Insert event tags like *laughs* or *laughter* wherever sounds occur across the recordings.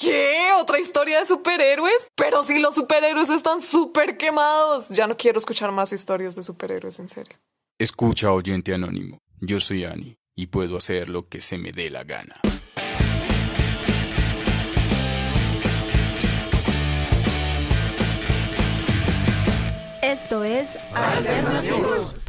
¿Qué? ¿Otra historia de superhéroes? Pero si los superhéroes están súper quemados. Ya no quiero escuchar más historias de superhéroes, en serio. Escucha, oyente anónimo. Yo soy Annie y puedo hacer lo que se me dé la gana. Esto es Alternativos.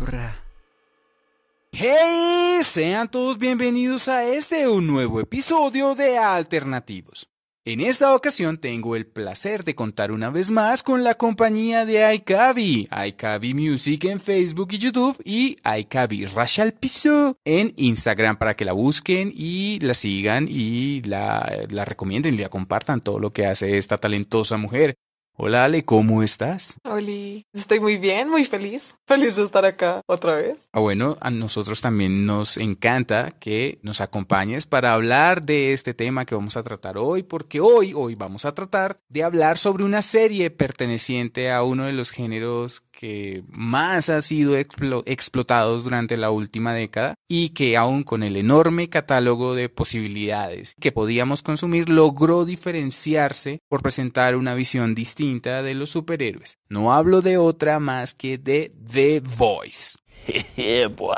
¡Hey! Sean todos bienvenidos a este un nuevo episodio de Alternativos. En esta ocasión tengo el placer de contar una vez más con la compañía de iCavi, iCavi Music en Facebook y YouTube y iCavi Rachel Piso en Instagram para que la busquen y la sigan y la, la recomienden y la compartan todo lo que hace esta talentosa mujer. Hola Ale, ¿cómo estás? Oli, estoy muy bien, muy feliz. Feliz de estar acá otra vez. Ah, bueno, a nosotros también nos encanta que nos acompañes para hablar de este tema que vamos a tratar hoy, porque hoy, hoy vamos a tratar de hablar sobre una serie perteneciente a uno de los géneros que más ha sido explo- explotados durante la última década y que aún con el enorme catálogo de posibilidades que podíamos consumir logró diferenciarse por presentar una visión distinta de los superhéroes. No hablo de otra más que de The Voice. *laughs* yeah, boy.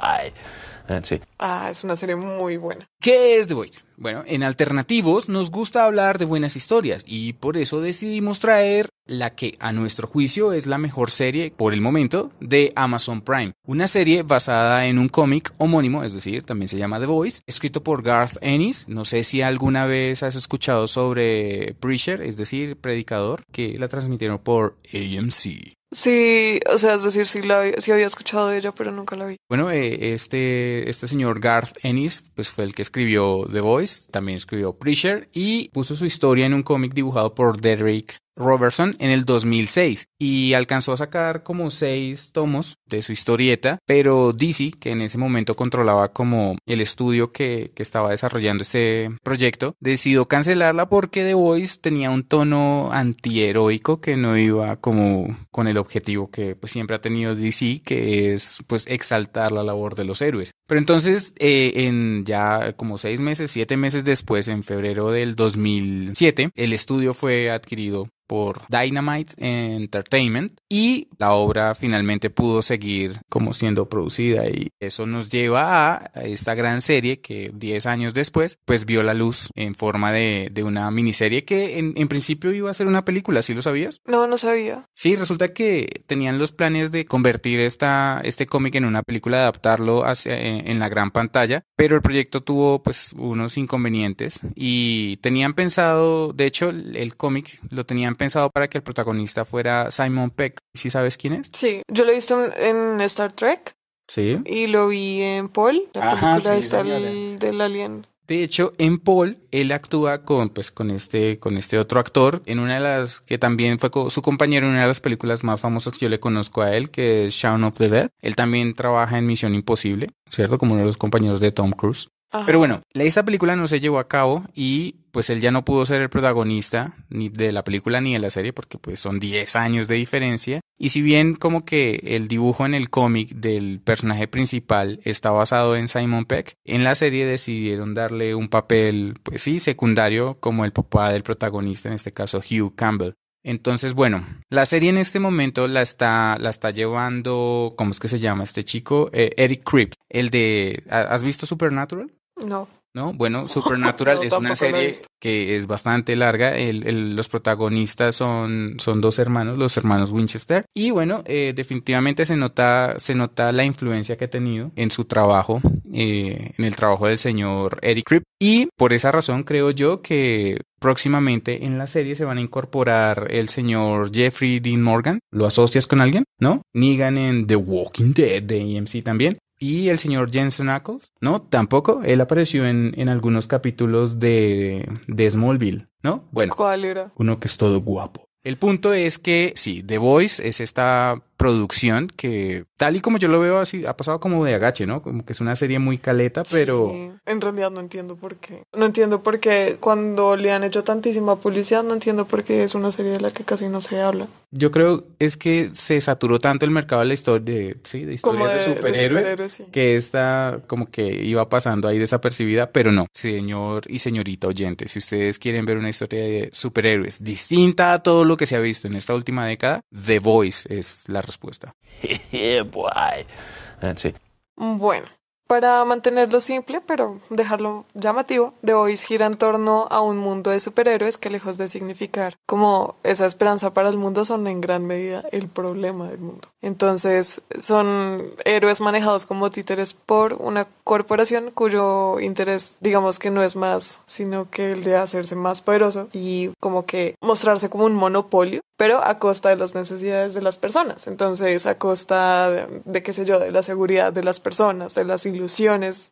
It. Ah, es una serie muy buena. ¿Qué es The Voice? Bueno, en Alternativos nos gusta hablar de buenas historias y por eso decidimos traer la que a nuestro juicio es la mejor serie por el momento de Amazon Prime. Una serie basada en un cómic homónimo, es decir, también se llama The Voice, escrito por Garth Ennis. No sé si alguna vez has escuchado sobre Preacher, es decir, Predicador, que la transmitieron por AMC. Sí, o sea, es decir, sí, la, sí había escuchado ella, pero nunca la vi. Bueno, eh, este, este señor Garth Ennis, pues fue el que escribió The Voice, también escribió Preacher y puso su historia en un cómic dibujado por Derek Robertson en el 2006 y alcanzó a sacar como seis tomos de su historieta, pero DC, que en ese momento controlaba como el estudio que, que estaba desarrollando este proyecto, decidió cancelarla porque The Voice tenía un tono antiheroico que no iba como con el objetivo que pues, siempre ha tenido DC, que es pues exaltar la labor de los héroes. Pero entonces, eh, en ya como seis meses, siete meses después, en febrero del 2007, el estudio fue adquirido por Dynamite Entertainment y la obra finalmente pudo seguir como siendo producida y eso nos lleva a esta gran serie que 10 años después pues vio la luz en forma de, de una miniserie que en, en principio iba a ser una película, ¿sí lo sabías? No, no sabía. Sí, resulta que tenían los planes de convertir esta, este cómic en una película, adaptarlo hacia, en, en la gran pantalla, pero el proyecto tuvo pues unos inconvenientes y tenían pensado, de hecho el, el cómic lo tenían pensado para que el protagonista fuera Simon Peck. ¿Sí sabes quién es? Sí, yo lo he visto en, Star Trek Sí. y lo vi en Paul, la Ajá, película sí, del, del alien. De hecho, en Paul, él actúa con, pues, con este, con este otro actor, en una de las, que también fue co- su compañero en una de las películas más famosas que yo le conozco a él, que es Shaun of the Dead. Él también trabaja en Misión Imposible, ¿cierto? Como uno de los compañeros de Tom Cruise. Ajá. Pero bueno, esta película no se llevó a cabo y pues él ya no pudo ser el protagonista ni de la película ni de la serie porque pues son 10 años de diferencia. Y si bien como que el dibujo en el cómic del personaje principal está basado en Simon Peck, en la serie decidieron darle un papel pues sí, secundario como el papá del protagonista, en este caso Hugh Campbell. Entonces, bueno, la serie en este momento la está, la está llevando, ¿cómo es que se llama este chico? Eh, Eric Krip, el de, ¿has visto Supernatural? No. ¿no? Bueno, *laughs* Supernatural No, es una serie que es bastante larga. El- el- los protagonistas son, son dos hermanos, los hermanos Winchester. Y bueno, eh, definitivamente se nota, se nota la influencia que ha tenido en su trabajo, eh, en el trabajo del señor Eric Krip. Y por esa razón creo yo que próximamente en la serie se van a incorporar el señor Jeffrey Dean Morgan. ¿Lo asocias con alguien? ¿No? Negan en The Walking Dead de AMC también. Y el señor Jensen Ackles, ¿no? Tampoco. Él apareció en, en algunos capítulos de, de Smallville, ¿no? Bueno, ¿Cuál era? uno que es todo guapo. El punto es que sí, The Voice es esta producción que, tal y como yo lo veo así, ha pasado como de agache, ¿no? Como que es una serie muy caleta, pero... Sí, en realidad no entiendo por qué. No entiendo por qué cuando le han hecho tantísima publicidad, no entiendo por qué es una serie de la que casi no se habla. Yo creo es que se saturó tanto el mercado de la historia de, sí, de historias de, de- de superhéroes, superhéroes, sí. que esta como que iba pasando ahí desapercibida, pero no, señor y señorita oyente, si ustedes quieren ver una historia de superhéroes distinta a todo lo que se ha visto en esta última década, The Voice es la respuesta. *laughs* Yeah, boy. That's it. Bueno, para mantenerlo simple, pero dejarlo llamativo, The Voice gira en torno a un mundo de superhéroes que lejos de significar como esa esperanza para el mundo son en gran medida el problema del mundo. Entonces son héroes manejados como títeres por una corporación cuyo interés digamos que no es más sino que el de hacerse más poderoso y como que mostrarse como un monopolio pero a costa de las necesidades de las personas. Entonces, a costa de, de, qué sé yo, de la seguridad de las personas, de las ilusiones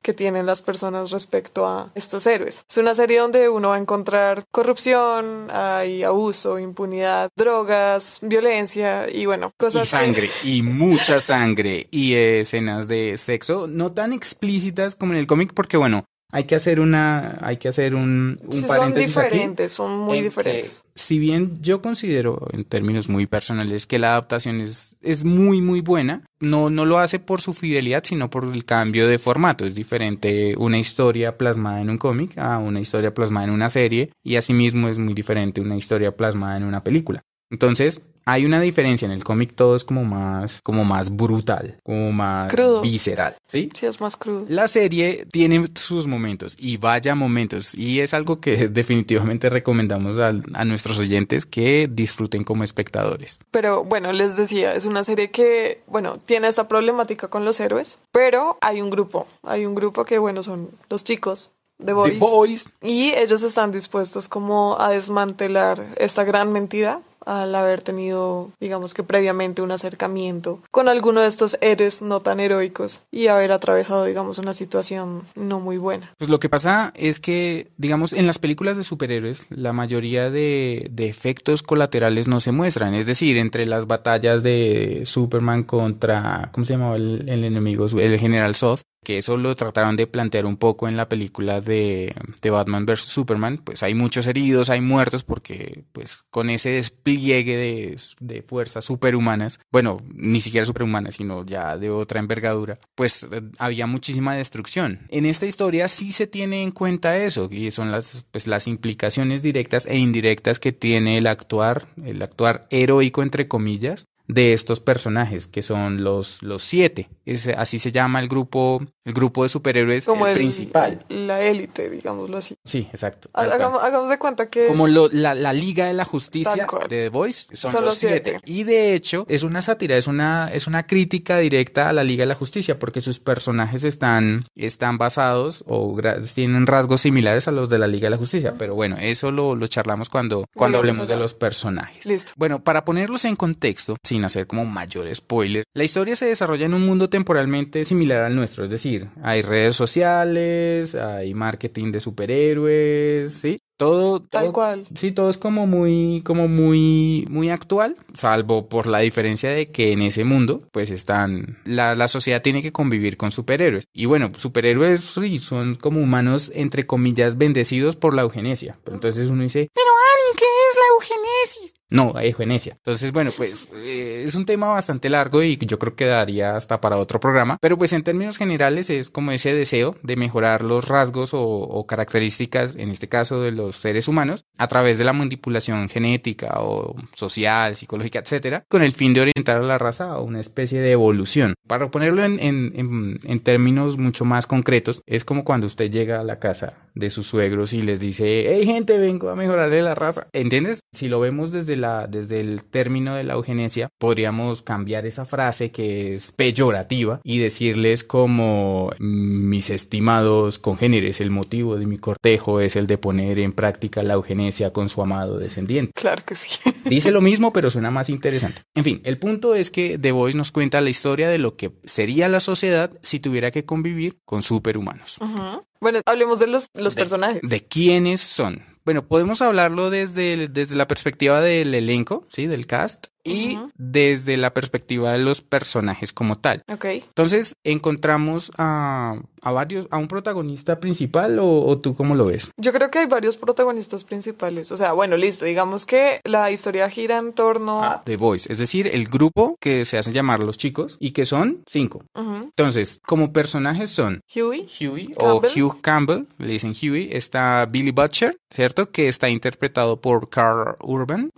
que tienen las personas respecto a estos héroes. Es una serie donde uno va a encontrar corrupción, hay abuso, impunidad, drogas, violencia y bueno, cosas y sangre, que... y mucha sangre, y escenas de sexo, no tan explícitas como en el cómic, porque bueno, hay que hacer una, hay que hacer un, un Sí, son paréntesis aquí. diferentes, son muy que, diferentes. si bien yo considero en términos muy personales que la adaptación es, es muy muy buena, no, no lo hace por su fidelidad, sino por el cambio de formato. Es diferente una historia plasmada en un cómic a una historia plasmada en una serie y asimismo es muy diferente una historia plasmada en una película. Entonces, hay una diferencia en el cómic, todo es como más, como más brutal, como más Crudo. visceral, ¿sí? Sí, es más crudo. La serie tiene sus momentos y vaya momentos y es algo que *laughs* definitivamente recomendamos a, a, nuestros oyentes que disfruten como espectadores. Pero bueno, les decía, es una serie que, bueno, tiene esta problemática con los héroes, pero hay un grupo, hay un grupo que, bueno, son los chicos. The Boys, The Boys. Y ellos están dispuestos como a desmantelar esta gran mentira al haber tenido, digamos que previamente un acercamiento con alguno de estos héroes no tan heroicos y haber atravesado, digamos, una situación no muy buena. Pues lo que pasa es que, digamos, en las películas de superhéroes, la mayoría de, efectos colaterales no se muestran. Es decir, entre las batallas de Superman contra, ¿cómo se llamaba el, el enemigo? El General Zod que eso lo trataron de plantear un poco en la película de, de Batman vs. Superman, pues hay muchos heridos, hay muertos, porque pues con ese despliegue de, de fuerzas superhumanas, bueno, ni siquiera superhumanas, sino ya de otra envergadura, pues eh, había muchísima destrucción. En esta historia sí se tiene en cuenta eso, y son las, pues, las implicaciones directas e indirectas que tiene el actuar, el actuar heroico entre comillas, de estos personajes que son los, los siete. Es, así se llama el grupo, el grupo de superhéroes Como el el, principal. La élite, digámoslo así. Sí, exacto. Hagamos, hagamos, de cuenta que. Como lo, la, la, Liga de la Justicia de The Voice son, son los, siete. Y de hecho, es una sátira, es una, es una crítica directa a la Liga de la Justicia, porque sus personajes están, están basados o tienen rasgos similares a los de la Liga de la Justicia. Pero bueno, eso lo, lo charlamos cuando, cuando hablemos de los personajes. Listo. Bueno, para ponerlos en contexto, sin hacer como mayor spoiler, la historia se desarrolla en un mundo temporalmente similar al nuestro, es decir, hay redes sociales, hay marketing de superhéroes, ¿sí? Todo, tal todo, cual. Sí, todo es como muy, como muy, muy actual, salvo por la diferencia de que en ese mundo, pues están, la, la sociedad tiene que convivir con superhéroes. Y bueno, superhéroes sí, son como humanos, entre comillas, bendecidos por la eugenesia. Pero entonces uno dice, pero Ani, ¿qué es la eugenesis? No, eugenesia. Entonces, bueno, pues eh, es un tema bastante largo y yo creo que daría hasta para otro programa. Pero pues en términos generales es como ese deseo de mejorar los rasgos o, características, en este caso de los seres humanos, a través de la manipulación genética o social, psicológica, etcétera, con el fin de orientar a la raza a una especie de evolución. Para ponerlo en, en términos mucho más concretos, es como cuando usted llega a la casa de sus suegros y les dice, hey gente, vengo a mejorarle la raza. ¿Entiendes? Si lo vemos desde la, desde el término de la eugenesia, podríamos cambiar esa frase que es peyorativa y decirles como mis estimados congéneres, el motivo de mi cortejo es el de poner en práctica la eugenesia con su amado descendiente. Claro que sí. *laughs* Dice lo mismo, pero suena más interesante. En fin, el punto es que The Voice nos cuenta la historia de lo que sería la sociedad si tuviera que convivir con superhumanos. Uh -huh. Bueno, hablemos de los, los de, personajes. De quiénes son. Bueno, podemos hablarlo desde, desde la perspectiva del elenco, ¿sí? Del cast. Y desde la perspectiva de los personajes como tal. Ok. Entonces, encontramos a, a varios, a un protagonista principal o, o tú cómo lo ves? Yo creo que hay varios protagonistas principales. O sea, bueno, listo. Digamos que la historia gira en torno. a The Voice, es decir, el grupo que se hacen llamar los chicos y que son cinco. Entonces, como personajes son Huey. Huey o. Hugh Campbell, le dicen Huey, está Billy Butcher, ¿cierto? Que está interpretado por Carl Urban.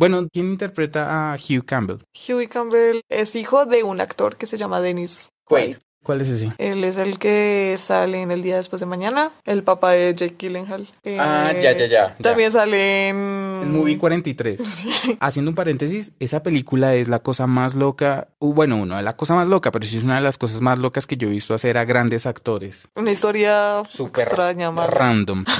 Bueno, ¿quién interpreta a Hugh Campbell? Huey Campbell es hijo de un actor que se llama Dennis Quaid. ¿Cuál es ese? Él es el que sale en El Día Después de Mañana, el papá de Jake Gyllenhaal. Ah, Eh, ya, ya, ya, ya. También sale en... El Movie 43. *laughs* Haciendo un paréntesis, esa película es la cosa más loca, uh, bueno, no es la cosa más loca, pero sí es una de las cosas más locas que yo he visto hacer a grandes actores. Una historia Súper extraña, más random. *laughs*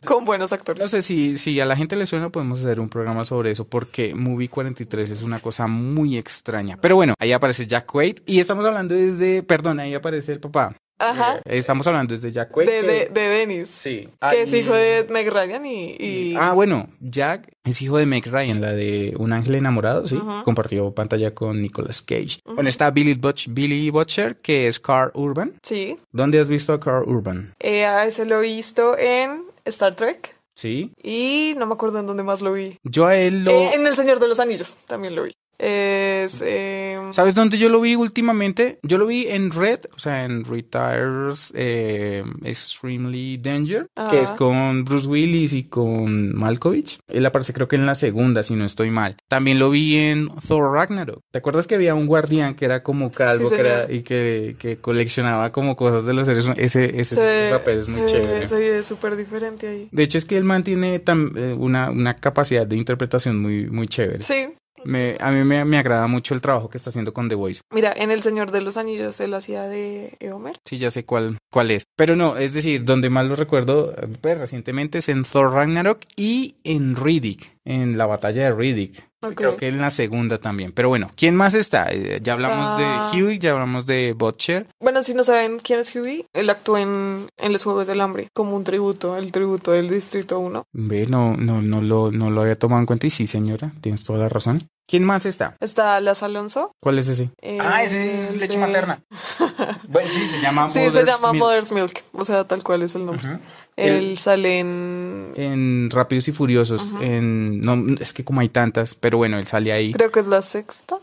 *laughs* con buenos actores. No sé si, si a la gente le suena, podemos hacer un programa sobre eso, porque Movie 43 es una cosa muy extraña. Pero bueno, ahí aparece Jack Quaid y estamos hablando desde, perdón, ahí aparece el papá. Ajá. Eh, Estamos hablando desde Jack Quaid. De, de, de Dennis. Sí. Que es Ah, y- hijo de Meg Ryan y... y- Ah, bueno, Jack es hijo de Meg Ryan, la de Un ángel enamorado, sí. Compartió pantalla con Nicolas Cage. Bueno, está Billy, Butch, Billy Butcher, que es Carl Urban. Sí. ¿Dónde has visto a Carl Urban? Eh, a ese lo he visto en Star Trek. Sí. Y no me acuerdo en dónde más lo vi. Yo a él lo... Eh, en El Señor de los Anillos también lo vi. Es... eh, ¿Sabes dónde yo lo vi últimamente? Yo lo vi en Red, o sea, en Retires eh, Extremely Danger, que es con Bruce Willis y con Malkovich. Él aparece creo que en la segunda, si no estoy mal. También lo vi en Thor Ragnarok. ¿Te acuerdas que había un guardián que era como calvo Sí, que era- señor. y que, que coleccionaba como cosas de los seres humanos? Ese, ese, se- ese papel es muy se- chévere. Se ve súper diferente ahí. De hecho, es que el man tiene tam- eh, una, una capacidad de interpretación muy, muy chévere. Sí. Me- a mí me, me agrada mucho el trabajo que está haciendo con The Voice. Mira, en El Señor de los Anillos él hacía de Eomer. Sí, ya sé cuál, cuál es. Pero no, es decir, donde más lo recuerdo eh, pues, recientemente es en Thor Ragnarok y en Riddick, en la batalla de Riddick. Creo que en la segunda también. Pero bueno, ¿quién más está? Eh, ya hablamos Está- de Huey, ya hablamos de Butcher. Bueno, si no saben quién es Huey, él actúa en, en Los Juegos del Hambre como un tributo, el tributo del Distrito 1. Ve, no, no, no, lo, no lo había tomado en cuenta y sí, señora, tienes toda la razón. ¿Quién más está? Está Las Alonso. ¿Cuál es ese? eh, de- *laughs* bueno, sí, se llama Sí, se Mother's llama Milk. Mother's Milk. O sea, tal cual es el nombre. Él sale en... En Rápidos y Furiosos, en no es que como hay tantas, pero bueno, él sale ahí. Creo que es la sexta,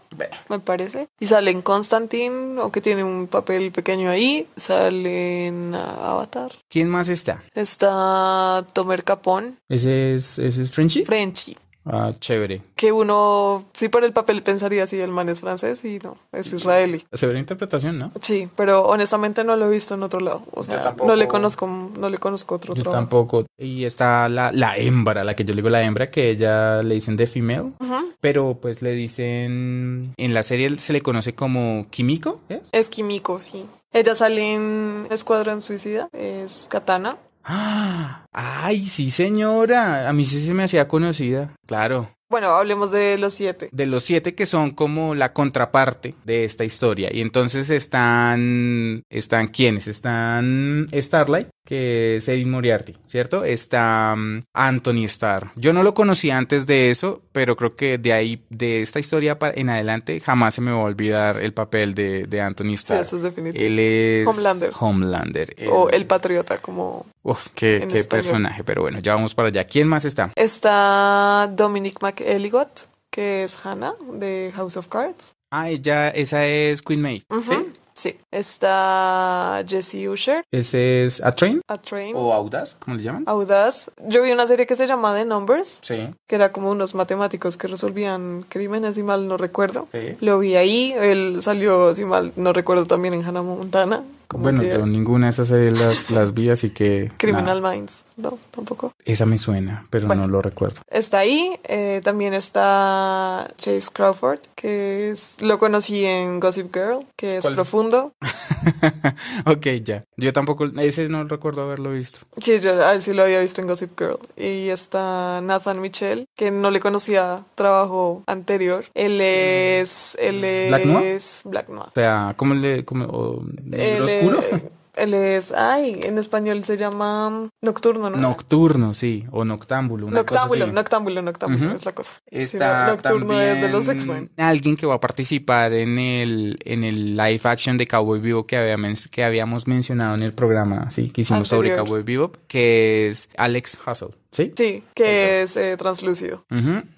me parece. Y sale en Constantine, o que tiene un papel pequeño ahí. Sale en ah, Avatar. ¿Quién más está? Está Tomer Capón, Ese es, ese es Frenchy. Frenchy. Ah, chévere. Que uno, sí, por el papel pensaría si el man es francés y no, es israelí. Severa interpretación, ¿no? Sí, pero honestamente no lo he visto en otro lado. O sea, tampoco. no le conozco, no le conozco otro Yo trabajo. tampoco. Y está la, la hembra, la que yo le digo la hembra, que ella le dicen de female, pero pues le dicen, en la serie se le conoce como Kimiko, ¿es? Es Kimiko, sí. Ella sale en Escuadrón Suicida, es Katana. ¡Ah! Ay, sí, señora. A mí sí se me hacía conocida. Claro. Bueno, hablemos de los siete. De los siete que son como la contraparte de esta historia. Y entonces están. ¿Están quiénes? Están Starlight, que es Erin Moriarty, ¿cierto? Está mm, Anthony Starr. Yo no lo conocía antes de eso, pero creo que de ahí, de esta historia en adelante, jamás se me va a olvidar el papel de, de Anthony Starr. eso es definitivo. Él es. Homelander. Homelander. O El Patriota, como Uf, qué, personaje. Pero bueno, ya vamos para allá. ¿Quién más está? está Dominic McElligott, que es Hannah de House of Cards. Ah, ella, esa es Queen Maeve. ¿sí? Sí. Está Jesse Usher, Ese es A Train A Train, o Audaz, ¿cómo le llaman? Audaz. Yo vi una serie que se llama The Numbers, Sí. que era como unos matemáticos que resolvían crímenes, si mal no recuerdo. Sí. Lo vi ahí, él salió, si mal no recuerdo, también en Hannah Montana. Bueno, ninguna de esas series las, *laughs* las vi, así que. Criminal nada. Minds, no, tampoco. Esa me suena, pero Bueno. no lo recuerdo. Está ahí, eh, también está Chase Crawford, que es, lo conocí en Gossip Girl, que es profundo. *laughs* ok, ya. Yo tampoco, ese no recuerdo haberlo visto. Sí, yo a él sí lo había visto en Gossip Girl. Y está Nathan Mitchell, que no le conocía trabajo anterior. Él es, él ¿Black Noir? es Black Noir. O sea, ¿cómo le. Cómo, Él ¿Negro oscuro? es- Él es, ay, en español se llama Nocturno, ¿no? Nocturno, sí, o Noctámbulo. Una cosa Noctámbulo. Noctámbulo, Noctámbulo es la cosa. Está no, Nocturno es de los X-Men. Alguien que va a participar en el, en el live action de Cowboy Bebop que, habíamos, que habíamos mencionado en el programa sí, que hicimos sobre. Cowboy Bebop, que es Alex Hustle, ¿sí? Sí, que es eh, translúcido.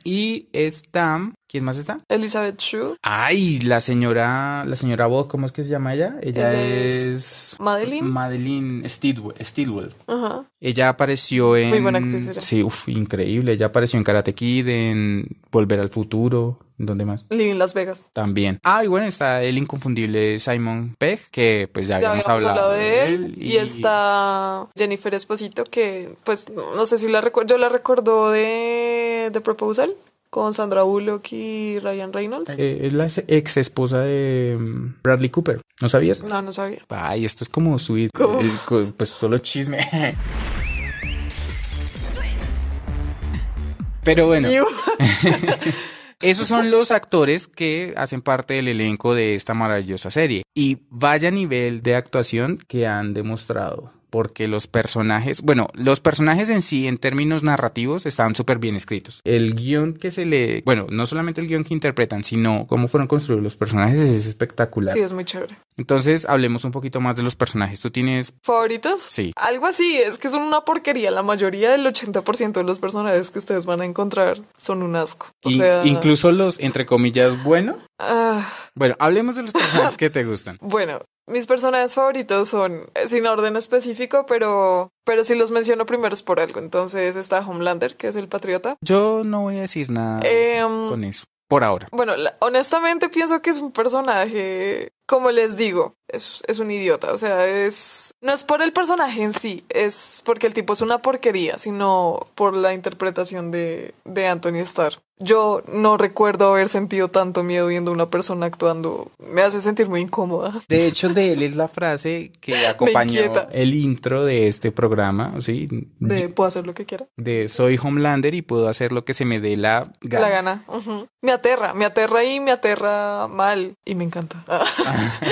Y está, ¿quién más está? Elizabeth Shue, Ay, la señora, la señora Bob, ¿cómo es que se llama ella? Ella es... es Madeline. Madeline Stilwell. Stilwell. Ajá. Ella apareció en... Muy buena actriz era. Sí, uf, increíble. Ella apareció en Karate Kid, en Volver al Futuro. ¿En dónde más? Living Las Vegas. También. Ah, y bueno, está el inconfundible Simon Pegg, que pues ya Ya habíamos hablado, hablado de él. Y, está Jennifer Esposito, que pues no sé si la recuerdo. Yo la recuerdo de The Proposal con Sandra Bullock y Ryan Reynolds. Eh, es la ex esposa de mm, Bradley Cooper. ¿No sabías? No, no sabía. Ay, esto es como sweet. Eh, co- pues solo chisme. Pero bueno. *laughs* Esos son los actores que hacen parte del elenco de esta maravillosa serie. Y vaya nivel de actuación que han demostrado. Porque los personajes, bueno, los personajes en sí, en términos narrativos, están súper bien escritos. El guion que se le, bueno, no solamente el guion que interpretan, sino cómo fueron construidos los personajes es espectacular. Sí, es muy chévere. Entonces, hablemos un poquito más de los personajes. Tú tienes, ¿Favoritos? Sí. Algo así, es que son una porquería. La mayoría del 80% de los personajes que ustedes van a encontrar son un asco. O in- sea, incluso los, entre comillas, buenos. ah, Bueno, hablemos de los personajes que te gustan. *laughs* bueno, mis personajes favoritos son eh, sin orden específico, pero, pero si los menciono primero es por algo. Entonces está Homelander, que es el patriota. Yo no voy a decir nada Em, con eso, por ahora. Bueno, la- honestamente pienso que es un personaje, como les digo, es, es un idiota. O sea, es. No es por el personaje en sí, es porque el tipo es una porquería, sino por la interpretación de, de Anthony Starr. Yo no recuerdo haber sentido tanto miedo viendo a una persona actuando. Me hace sentir muy incómoda. De hecho, de él es la frase que *laughs* acompañó el intro de este programa, ¿sí? De puedo hacer lo que quiera. De soy Homelander y puedo hacer lo que se me dé la gana. La gana. Me aterra, me aterra y me aterra mal. Y me encanta. *laughs*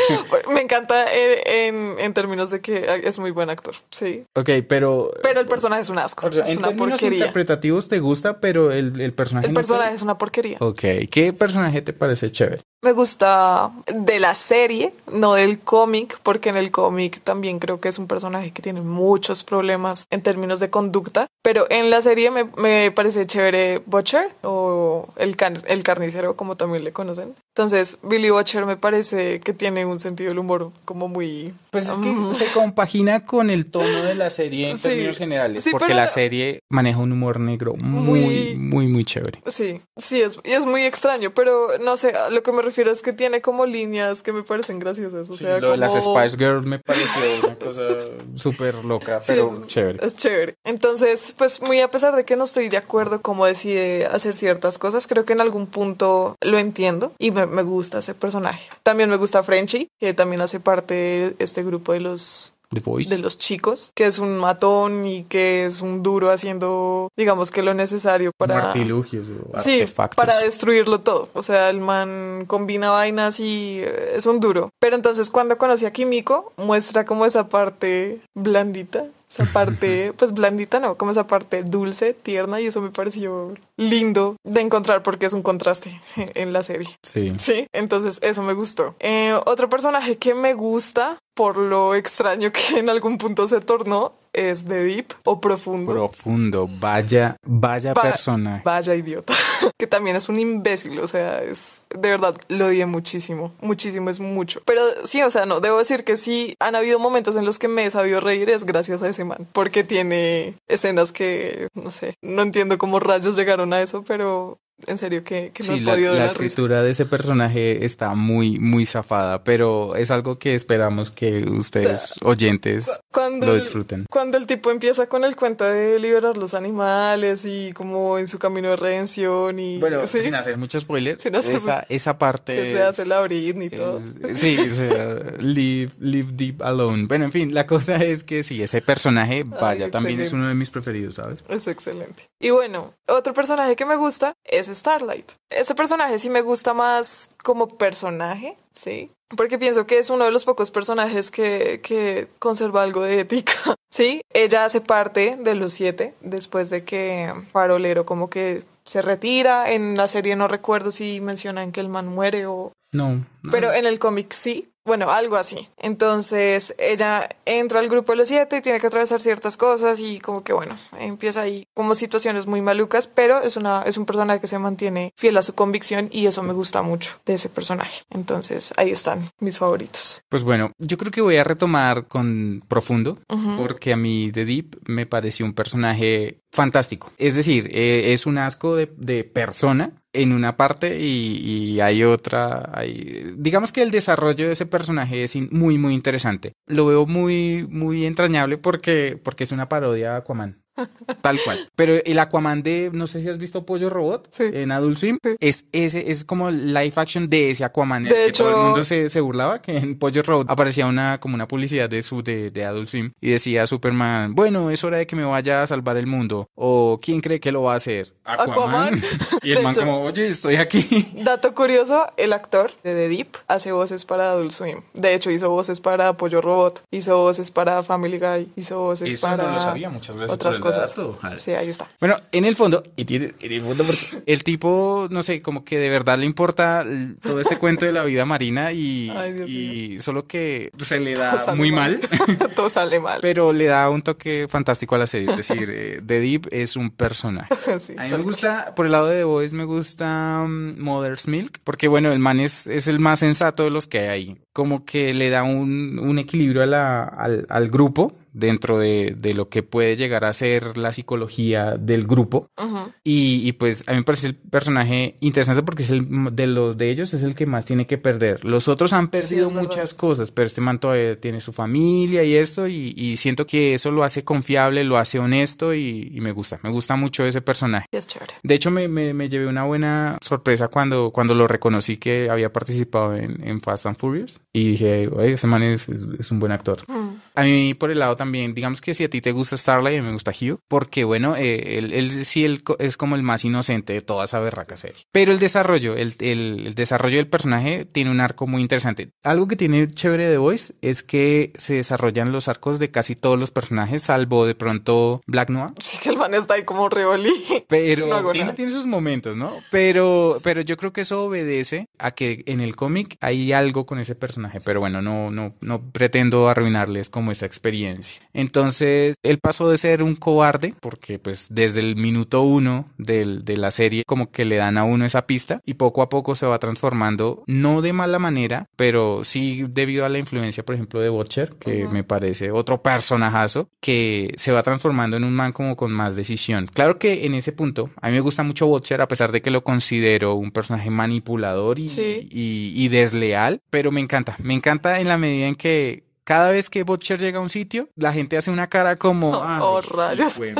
*laughs* me encanta en, en- en términos de que es muy buen actor. Sí. Ok, pero... Pero el personaje es un asco. o sea, es en una términos porquería. interpretativos te gusta, pero el, el personaje... El no te- es una porquería. Ok, ¿qué personaje te parece chévere? Me gusta de la serie, no del cómic, porque en el cómic también creo que es un personaje que tiene muchos problemas en términos de conducta, pero en la serie me, me parece chévere Butcher o el, can- el carnicero, como también le conocen. Entonces, Billy Butcher me parece que tiene un sentido del humor como muy... Pues es que Mm. se compagina con el tono de la serie en Sí. términos generales, Sí, porque pero- la serie maneja un humor negro muy, Muy- muy, muy chévere. Sí, sí, es, y es muy extraño, pero no sé, a lo que me refiero es que tiene como líneas que me parecen graciosas. O Sí, sea, lo de las Spice Girls me pareció una cosa *laughs* súper loca, Sí, pero es, chévere. Es chévere. Entonces, pues muy a pesar de que no estoy de acuerdo cómo decide hacer ciertas cosas, creo que en algún punto lo entiendo y me, me gusta ese personaje. También me gusta Frenchy, que también hace parte de este grupo de los The Voice. de los chicos, que es un matón y que es un duro haciendo, digamos que lo necesario para Artilugios o Sí, artefactos. para destruirlo todo. O sea, el man combina vainas y eh, es un duro. Pero entonces cuando conocí a Kimiko, muestra como esa parte blandita. Esa parte, pues blandita no, como esa parte dulce, tierna, y eso me pareció lindo de encontrar porque es un contraste *laughs* en la serie. Sí. Sí, entonces eso me gustó. Eh, otro personaje que me gusta, por lo extraño que en algún punto se tornó, es The Deep o Profundo. Profundo, vaya, vaya Va- personaje. Vaya idiota. *laughs* que también es un imbécil. O sea, es de verdad lo odié muchísimo. Muchísimo es mucho. Pero sí, o sea, no, debo decir que sí han habido momentos en los que me he sabido reír es gracias a ese man. Porque tiene escenas que, no sé, no entiendo cómo rayos llegaron a eso, pero en serio que, que no Sí, he la, la risa. escritura de ese personaje está muy, muy zafada, pero es algo que esperamos que ustedes, oyentes, Cuando lo el- disfruten. Cuando el tipo empieza con el cuento de liberar los animales y como en su camino de redención y Bueno, *laughs* sí, sin hacer mucho spoiler, Sin hacer- esa, esa parte que se hace es- la Britney y todo. es- *laughs* sí, o sea, live, live deep alone. Bueno, en fin, la cosa es que sí, ese personaje, vaya, también es uno de mis preferidos, ¿sabes? Es excelente. Y bueno, otro personaje que me gusta es es Starlight. Este personaje sí me gusta más como personaje, ¿sí? Porque pienso que es uno de los pocos personajes que, que conserva algo de ética. *laughs* Sí, ella hace parte de los siete después de que Farolero como que se retira. En la serie no recuerdo si mencionan que el man muere o... No. no. Pero en el cómic sí. Bueno, algo así. Entonces ella entra al grupo de los siete y tiene que atravesar ciertas cosas y como que bueno, empieza ahí como situaciones muy malucas, pero es una es un personaje que se mantiene fiel a su convicción y eso me gusta mucho de ese personaje. Entonces ahí están mis favoritos. Pues bueno, yo creo que voy a retomar con profundo porque a mí The Deep me pareció un personaje fantástico. Es decir, eh, es un asco de, persona en una parte y, hay otra. Hay, digamos que el desarrollo de ese personaje es muy, muy interesante. Lo veo muy, muy entrañable porque, porque es una parodia de Aquaman. Tal cual. Pero el Aquaman de, no sé si has visto Pollo Robot Sí. en Adult Swim, es ese, es como live action de ese Aquaman. De que hecho- todo el mundo se, se burlaba que en Pollo Robot aparecía una, como una publicidad de su, de, de Adult Swim y decía Superman, bueno, es hora de que me vaya a salvar el mundo. O ¿quién cree que lo va a hacer? Aquaman. *laughs* y el De man hecho- como, oye, estoy aquí. *laughs* Dato curioso, el actor de The Deep hace voces para Adult Swim. De hecho, hizo voces para Pollo Robot, hizo voces para Family Guy, hizo voces Eso para no lo sabía, muchas gracias otras por el cosas. Jal. Sí, ahí está. Bueno, en el fondo, y tiene, en el fondo porque *laughs* el tipo, no sé, como que de verdad le importa todo este cuento de la vida marina y, Ay, Dios y solo que se le da muy mal. *laughs* Todo sale mal. Pero le da un toque fantástico a la serie. Es decir, eh, The Deep es un personaje. *laughs* Sí, A mí me gusta, por el lado de The Boys, me gusta um, Mother's Milk, porque bueno, el man es, es el más sensato de los que hay ahí. Como que le da un, un equilibrio a la- al, al grupo dentro de, de lo que puede llegar a ser la psicología del grupo. Y, y, pues a mí me parece el personaje interesante porque es el de los de ellos es el que más tiene que perder. Los otros han perdido muchas cosas, pero este man todavía tiene su familia y esto y, y siento que eso lo hace confiable, lo hace honesto y, y me gusta, me gusta mucho ese personaje. Sí, es. De hecho, me, me, me llevé una buena sorpresa cuando, cuando lo reconocí que había participado en, en Fast and Furious. Y dije, oye, ese man es, es- es un buen actor. A mí, por el lado también, digamos que si a ti te gusta Starlight, me gusta Hugh, porque bueno, eh, él, él sí él es como el más inocente de toda esa berraca serie. Pero el desarrollo, el, el- el desarrollo del personaje tiene un arco muy interesante. Algo que tiene chévere de Voice es que se desarrollan los arcos de casi todos los personajes, salvo de pronto Black Noir. Sí que el man está ahí como reoli. Pero No tiene, tiene sus momentos, ¿no? Pero, pero yo creo que eso obedece a que en el cómic hay algo con ese personaje. Pero bueno, no, no, no pretendo arruinarles como esa experiencia. Entonces, él pasó de ser un cobarde, porque pues desde el minuto uno del- de la serie, como que le dan a uno esa pista, y poco a poco se va transformando, no de mala manera, pero sí debido a la influencia, por ejemplo, de Butcher, que me parece otro personajazo, que se va transformando en un man como con más decisión. Claro que en ese punto, a mí me gusta mucho Butcher, a pesar de que lo considero un personaje manipulador y, Sí. y, y desleal, pero me encanta, me encanta en la medida en que cada vez que Butcher llega a un sitio, la gente hace una cara como, Oh, *laughs* "Ay, oh, rayos". güey,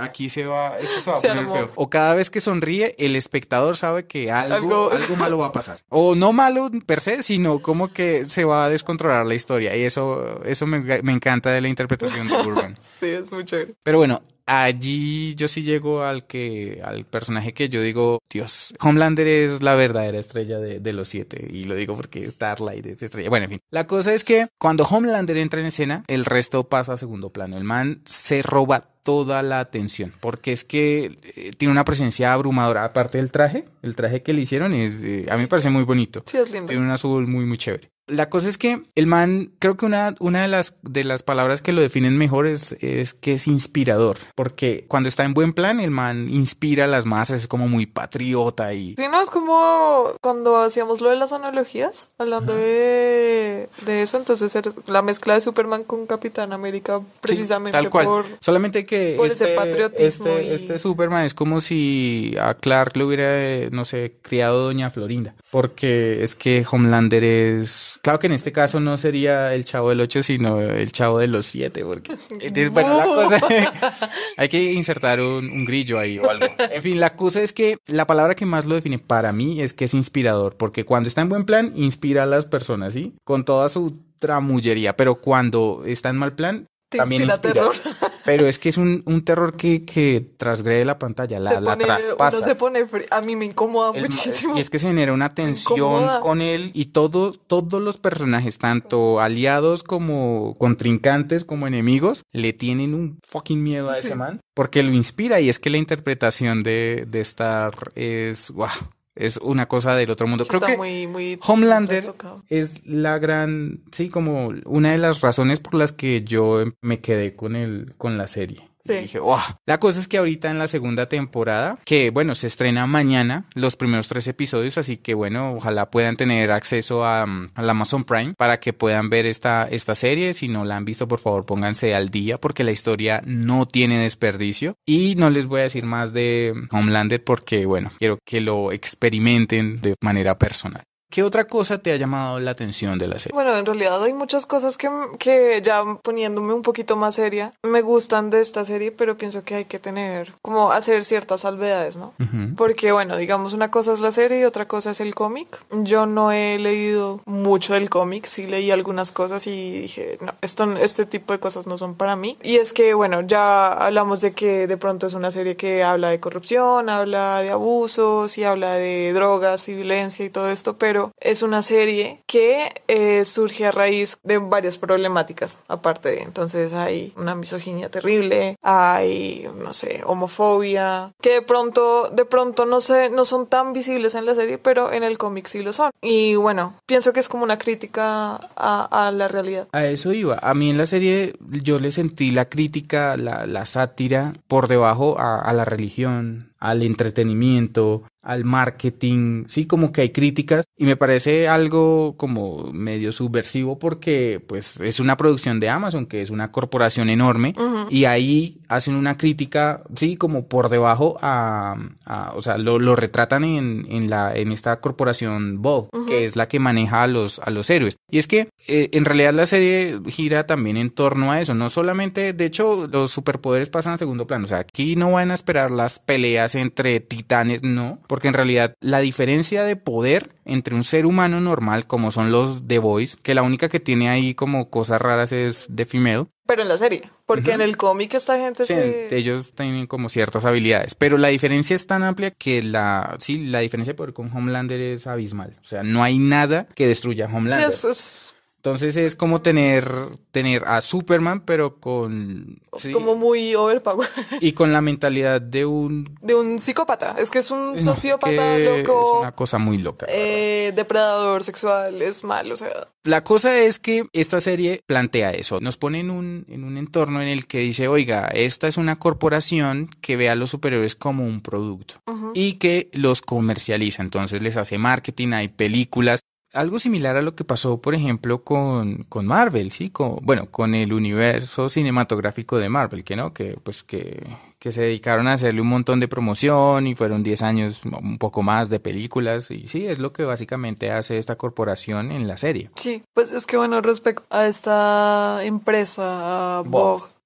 aquí se va, esto se va a Se poner armó. feo. O cada vez que sonríe, el espectador sabe que algo, Algo- *laughs* algo malo va a pasar. O no malo per se, sino como que se va a descontrolar la historia. Y eso, eso me, me encanta de la interpretación de *laughs* Urban. Sí, es muy chévere. Pero bueno, allí yo sí llego al que, al personaje que yo digo, Dios, Homelander es la verdadera estrella de, de los siete. Y lo digo porque Starlight es estrella. Bueno, en fin. La cosa es que cuando Homelander entra en escena, el resto pasa a segundo plano. El man se roba toda la atención porque es que eh, tiene una presencia abrumadora aparte del traje el traje que le hicieron es eh, a mí me parece muy bonito Sí, es lindo. tiene un azul muy, muy chévere. La cosa es que el man, creo que una, una de, las, de las palabras que lo definen mejor es, es que es inspirador. Porque cuando está en buen plan, el man inspira a las masas, es como muy patriota y... Sí, no, es como cuando hacíamos lo de las analogías, hablando de, de eso, entonces la mezcla de Superman con Capitán América precisamente Sí, tal cual. por... Solamente que por ese este, patriotismo este, y- este Superman es como si a Clark le hubiera, eh, no sé, criado Doña Florinda. Porque es que Homelander es... Claro que en este caso no sería el chavo del 8, sino el chavo de los 7. Porque... *laughs* Entonces, bueno, la cosa... *laughs* hay que insertar un, un grillo ahí o algo. En fin, la cosa es que la palabra que más lo define para mí es que es inspirador. Porque cuando está en buen plan, inspira a las personas, ¿sí? Con toda su tramullería. Pero cuando está en mal plan, Te también inspira terror. *laughs* Pero es que es un, un terror que, que transgrede la pantalla, la, la traspasa. Uno se pone A mí me incomoda El- muchísimo. y es que se genera una tensión con él y todo, todos los personajes, tanto aliados como contrincantes como enemigos, le tienen un fucking miedo a ese man porque lo inspira y es que la interpretación de, de Star es, wow, es una cosa del otro mundo. Creo está que muy, muy Homelander es la gran, sí, como una de las razones por las que yo me quedé con el, con la serie. Sí. Y dije, "Wow". La cosa es que ahorita en la segunda temporada, que bueno, se estrena mañana los primeros tres episodios, así que bueno, ojalá puedan tener acceso a, mm, al Amazon Prime para que puedan ver esta, esta serie. Si no la han visto, por favor, pónganse al día porque la historia no tiene desperdicio. Y no les voy a decir más de Homelander porque bueno, quiero que lo experimenten de manera personal. ¿Qué otra cosa te ha llamado la atención de la serie? Bueno, en realidad hay muchas cosas que, que ya poniéndome un poquito más seria, me gustan de esta serie, pero pienso que hay que tener, como hacer ciertas salvedades, ¿no? Porque, bueno, digamos, una cosa es la serie y otra cosa es el cómic. Yo no he leído mucho del cómic, sí leí algunas cosas y dije, no, esto, este tipo de cosas no son para mí. Y es que, bueno, ya hablamos de que de pronto es una serie que habla de corrupción, habla de abusos y habla de drogas y violencia y todo esto, pero es una serie que eh, surge a raíz de varias problemáticas, aparte de, entonces hay una misoginia terrible, hay, no sé, homofobia, que de pronto, de pronto no sé, no son tan visibles en la serie, pero en el cómic sí lo son. Y bueno, pienso que es como una crítica a, la realidad. A eso iba. A mí en la serie yo le sentí la crítica, la, sátira por debajo a la religión, al entretenimiento, al marketing. Sí, como que hay críticas y me parece algo como medio subversivo porque pues es una producción de Amazon que es una corporación enorme y ahí hacen una crítica, sí, como por debajo a, a- o sea, lo, lo retratan en, en la, en esta corporación Bob, que es la que maneja a los, a los héroes. Y es que eh, en realidad la serie gira también en torno a eso, no solamente, de hecho, los superpoderes pasan a segundo plano, o sea, aquí no van a esperar las peleas entre titanes, no, porque en realidad la diferencia de poder entre un ser humano normal, como son los The Boys, que la única que tiene ahí como cosas raras es The Female, Pero en la serie, porque en el cómic esta gente Sí, se... ellos tienen como ciertas habilidades, pero la diferencia es tan amplia que la, sí, la diferencia de poder con Homelander es abismal. O sea, no hay nada que destruya a Sí, Homelander. es- es Entonces es como tener, tener a Superman, pero con, sí, como muy overpower. y con la mentalidad de un, de un psicópata. Es que es un no, es sociópata que es loco, una cosa muy loca. eh, depredador sexual, es malo, o sea, La cosa es que esta serie plantea eso, nos pone en un, en un entorno en el que dice, oiga, esta es una corporación que ve a los superhéroes como un producto y que los comercializa, entonces les hace marketing, hay películas, algo similar a lo que pasó, por ejemplo, con, con Marvel, ¿sí? Con, bueno, con el universo cinematográfico de Marvel, que no, que pues que, que se dedicaron a hacerle un montón de promoción y fueron 10 años, un poco más de películas, y sí, es lo que básicamente hace esta corporación en la serie. sí. Pues es que bueno, respecto a esta empresa, a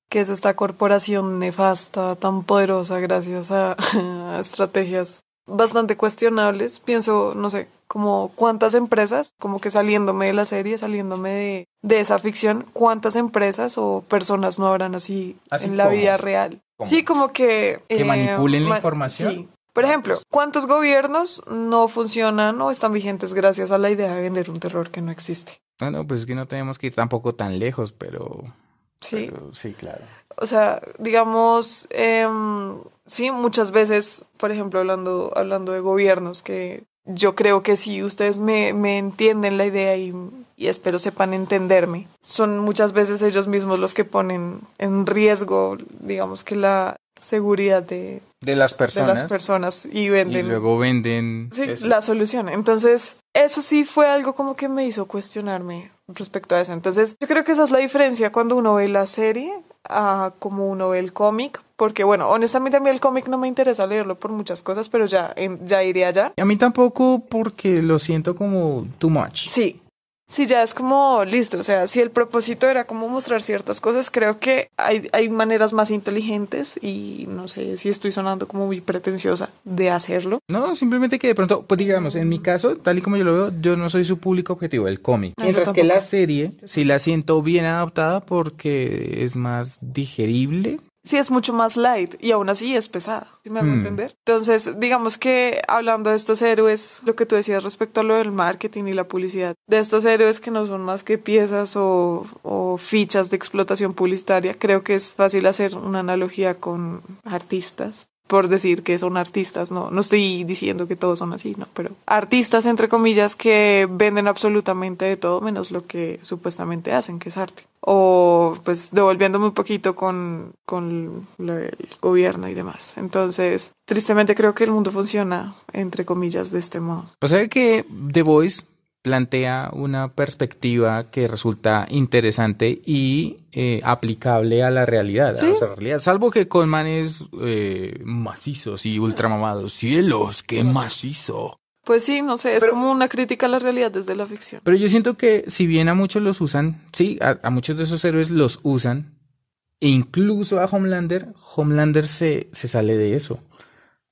que es esta corporación nefasta, tan poderosa gracias a, *laughs* a estrategias bastante cuestionables, pienso, no sé, como cuántas empresas, como que saliéndome de la serie, saliéndome de, de esa ficción, cuántas empresas o personas no habrán así, Así en la como- vida real. Sí, como que... ¿Que manipulen la ma- información? Sí. Por ejemplo, ¿cuántos gobiernos no funcionan o están vigentes gracias a la idea de vender un terror que no existe? Bueno, pues es que no tenemos que ir tampoco tan lejos, pero Sí. pero sí, claro. O sea, digamos, em, sí, muchas veces, por ejemplo, hablando, hablando de gobiernos, que yo creo que sí, ustedes me, me entienden la idea y, y espero sepan entenderme. Son muchas veces ellos mismos los que ponen en riesgo, digamos que la seguridad de, De las de personas. las personas y y venden luego venden Sí, eso. la solución. Entonces, eso sí fue algo como que me hizo cuestionarme respecto a eso. Entonces, yo creo que esa es la diferencia cuando uno ve la serie a como uno ve el cómic. Porque, bueno, honestamente a mí el cómic no me interesa leerlo por muchas cosas, pero ya, en- ya iré allá. A mí tampoco porque lo siento como too much. Sí. Sí, ya es como listo. O sea, si el propósito era como mostrar ciertas cosas, creo que hay, hay maneras más inteligentes y no sé si estoy sonando como muy pretenciosa de hacerlo. No, simplemente que de pronto, pues digamos, en mi caso, tal y como yo lo veo, yo no soy su público objetivo, el cómic. No, Mientras que la serie sí la siento bien adaptada porque es más digerible. Sí, es mucho más light y aún así es pesada. ¿Sí me hago Hmm. entender? Entonces, digamos que hablando de estos héroes, lo que tú decías respecto a lo del marketing y la publicidad, de estos héroes que no son más que piezas o, o fichas de explotación publicitaria, creo que es fácil hacer una analogía con artistas. Por decir que son artistas, no, no estoy diciendo que todos son así, no, pero artistas entre comillas que venden absolutamente de todo menos lo que supuestamente hacen, que es arte. O pues devolviéndome un poquito con, con el gobierno y demás. Entonces, tristemente creo que el mundo funciona entre comillas de este modo. O sea que The Voice plantea una perspectiva que resulta interesante y eh, aplicable a la realidad, Sí. a la realidad. Salvo que con manes eh, macizos y ultramamados. Cielos, qué macizo. Pues sí, no sé, es como una crítica a la realidad desde la ficción. Pero yo siento que si bien a muchos los usan, sí, a, a muchos de esos héroes los usan, e incluso a Homelander, Homelander se, se sale de eso.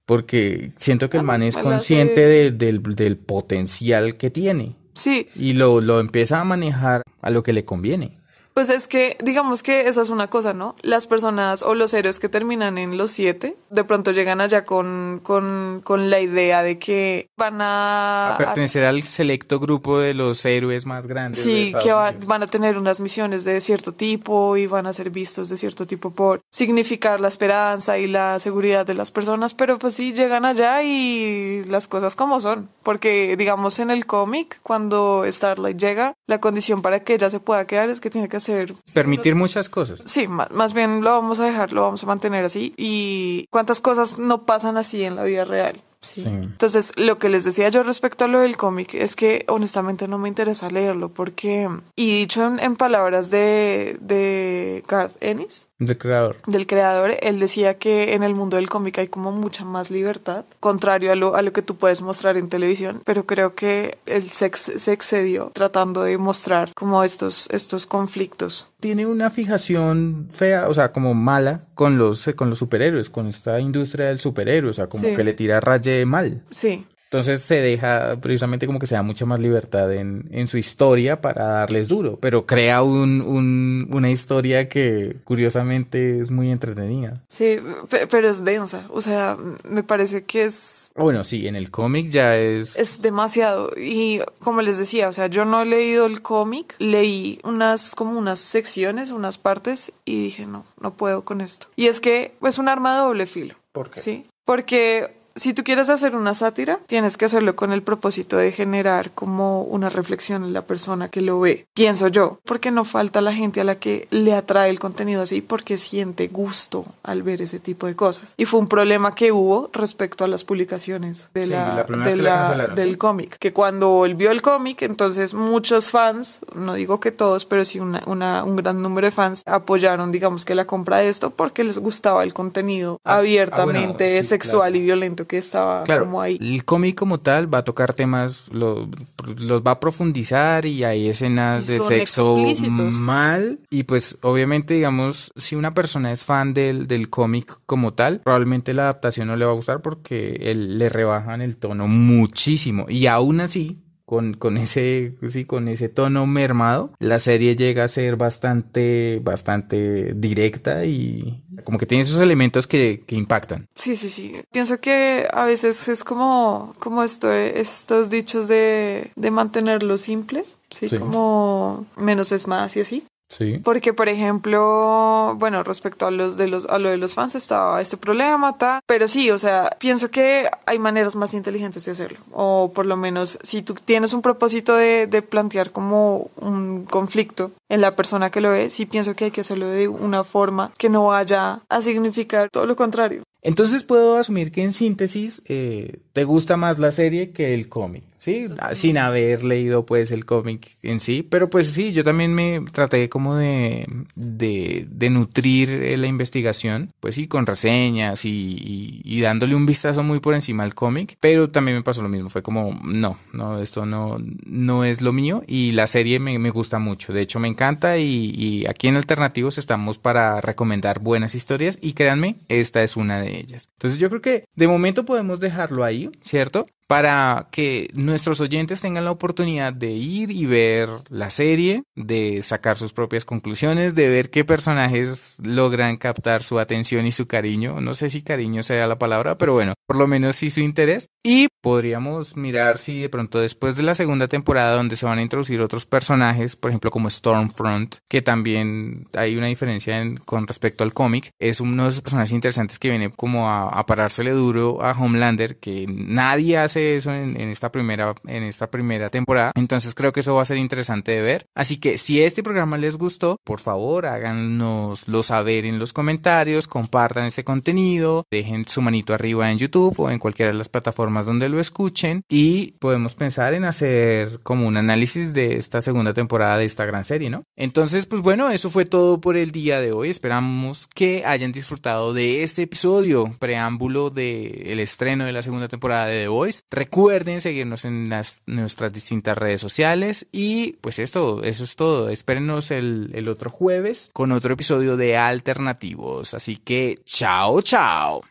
Porque siento que el man es consciente de- del, del potencial que tiene Sí, y lo, lo empieza a manejar a lo que le conviene. Pues es que, digamos que esa es una cosa, ¿no? Las personas o los héroes que terminan en los siete, de pronto llegan allá con, con, con la idea de que van a... A pertenecer al selecto grupo de los héroes más grandes. de Sí, que va- van a tener unas misiones de cierto tipo y van a ser vistos de cierto tipo por significar la esperanza y la seguridad de las personas, pero pues sí, llegan allá y las cosas como son, porque digamos en el cómic, cuando Starlight llega, la condición para que ella se pueda quedar es que tiene que hacer Permitir muchas cosas. Sí, ma- más bien lo vamos a dejar, lo vamos a mantener así. Y cuántas cosas no pasan así en la vida real. Sí. Sí. Entonces, lo que les decía yo respecto a lo del cómic es que honestamente no me interesa leerlo porque, y dicho en, en palabras de, de Garth Ennis, Del creador. del creador, él decía que en el mundo del cómic hay como mucha más libertad, contrario a lo, a lo que tú puedes mostrar en televisión, pero creo que él se, ex- se excedió tratando de mostrar como estos, estos conflictos. Tiene una fijación fea, o sea, como mala con los, con los superhéroes, con esta industria del superhéroe, o sea, como Sí. que le tira raye mal. Sí, Entonces se deja, precisamente como que se da mucha más libertad en, en su historia para darles duro, pero crea un, un- una historia que curiosamente es muy entretenida. Sí, pe- pero es densa. O sea, me parece que es, Bueno, sí, en el cómic ya es... es demasiado. Y como les decía, o sea, yo no he leído el cómic, leí unas, como unas secciones, unas partes, y dije, no, no puedo con esto. Y es que es un arma de doble filo. ¿Por qué? Sí. Porque si tú quieres hacer una sátira, tienes que hacerlo con el propósito de generar como una reflexión en la persona que lo ve. Pienso yo, porque no falta la gente a la que le atrae el contenido así porque siente gusto al ver ese tipo de cosas. Y fue un problema que hubo respecto a las publicaciones de Sí, la, la primera vez de que la la- cancelaron, del sí. cómic. Que cuando volvió el cómic, entonces muchos fans, no digo que todos, pero sí una, una- un gran número de fans apoyaron, digamos, que la compra de esto porque les gustaba el contenido Ah, ah, abiertamente bueno, sí, sexual claro. y violento que estaba Claro, como ahí. el cómic como tal va a tocar temas, lo- los va a profundizar y hay escenas Y de sexo explícitos. mal y pues obviamente digamos si una persona es fan del, del cómic como tal, probablemente la adaptación no le va a gustar porque él, le rebajan el tono muchísimo y aún así con, con ese sí, con ese tono mermado, la serie llega a ser bastante bastante directa y como que tiene esos elementos que, que impactan. Sí, sí, sí. Pienso que a veces es como, como esto, estos dichos de, de mantenerlo simple, ¿sí? Sí. Como menos es más y así. Sí. Porque, por ejemplo, bueno, respecto a los de los, a lo de los fans estaba este problema, ta, pero sí, o sea, pienso que hay maneras más inteligentes de hacerlo. O por lo menos, si tú tienes un propósito de, de plantear como un conflicto en la persona que lo ve, sí pienso que hay que hacerlo de una forma que no vaya a significar todo lo contrario. Entonces puedo asumir que en síntesis eh, te gusta más la serie que el cómic. Sí, sin haber leído pues el cómic en sí, pero pues sí, yo también me traté como de, de, de nutrir eh, la investigación, pues sí, con reseñas y, y, dándole un vistazo muy por encima al cómic, pero también me pasó lo mismo, fue como, no, no, esto no, no es lo mío. Y la serie me, me gusta mucho, de hecho me encanta y, y aquí en Alternativos estamos para recomendar buenas historias. Y créanme, esta es una de ellas. Entonces yo creo que de momento podemos dejarlo ahí, ¿cierto? Para que nuestros oyentes tengan la oportunidad de ir y ver la serie, de sacar sus propias conclusiones, de ver qué personajes logran captar su atención y su cariño. No sé si cariño sea la palabra, pero bueno, por lo menos sí su interés. Y podríamos mirar si de pronto después de la segunda temporada donde se van a introducir otros personajes, por ejemplo como Stormfront, que también hay una diferencia con respecto al cómic, es uno de esos personajes interesantes que viene como a, a parársele duro a Homelander, que nadie hace eso en, esta primera, en esta primera temporada. Entonces creo que eso va a ser interesante de ver. Así que si este programa les gustó, por favor háganoslo saber en los comentarios, compartan este contenido, dejen su manito arriba en YouTube o en cualquiera de las plataformas donde lo escuchen y podemos pensar en hacer como un análisis de esta segunda temporada de esta gran serie, ¿no? Entonces, pues bueno, eso fue todo por el día de hoy. Esperamos que hayan disfrutado de este episodio preámbulo del estreno de la segunda temporada de The Voice. Recuerden seguirnos en las, nuestras distintas redes sociales y pues esto, eso es todo. Espérenos el, el otro jueves con otro episodio de Alternativos. Así que chao, chao.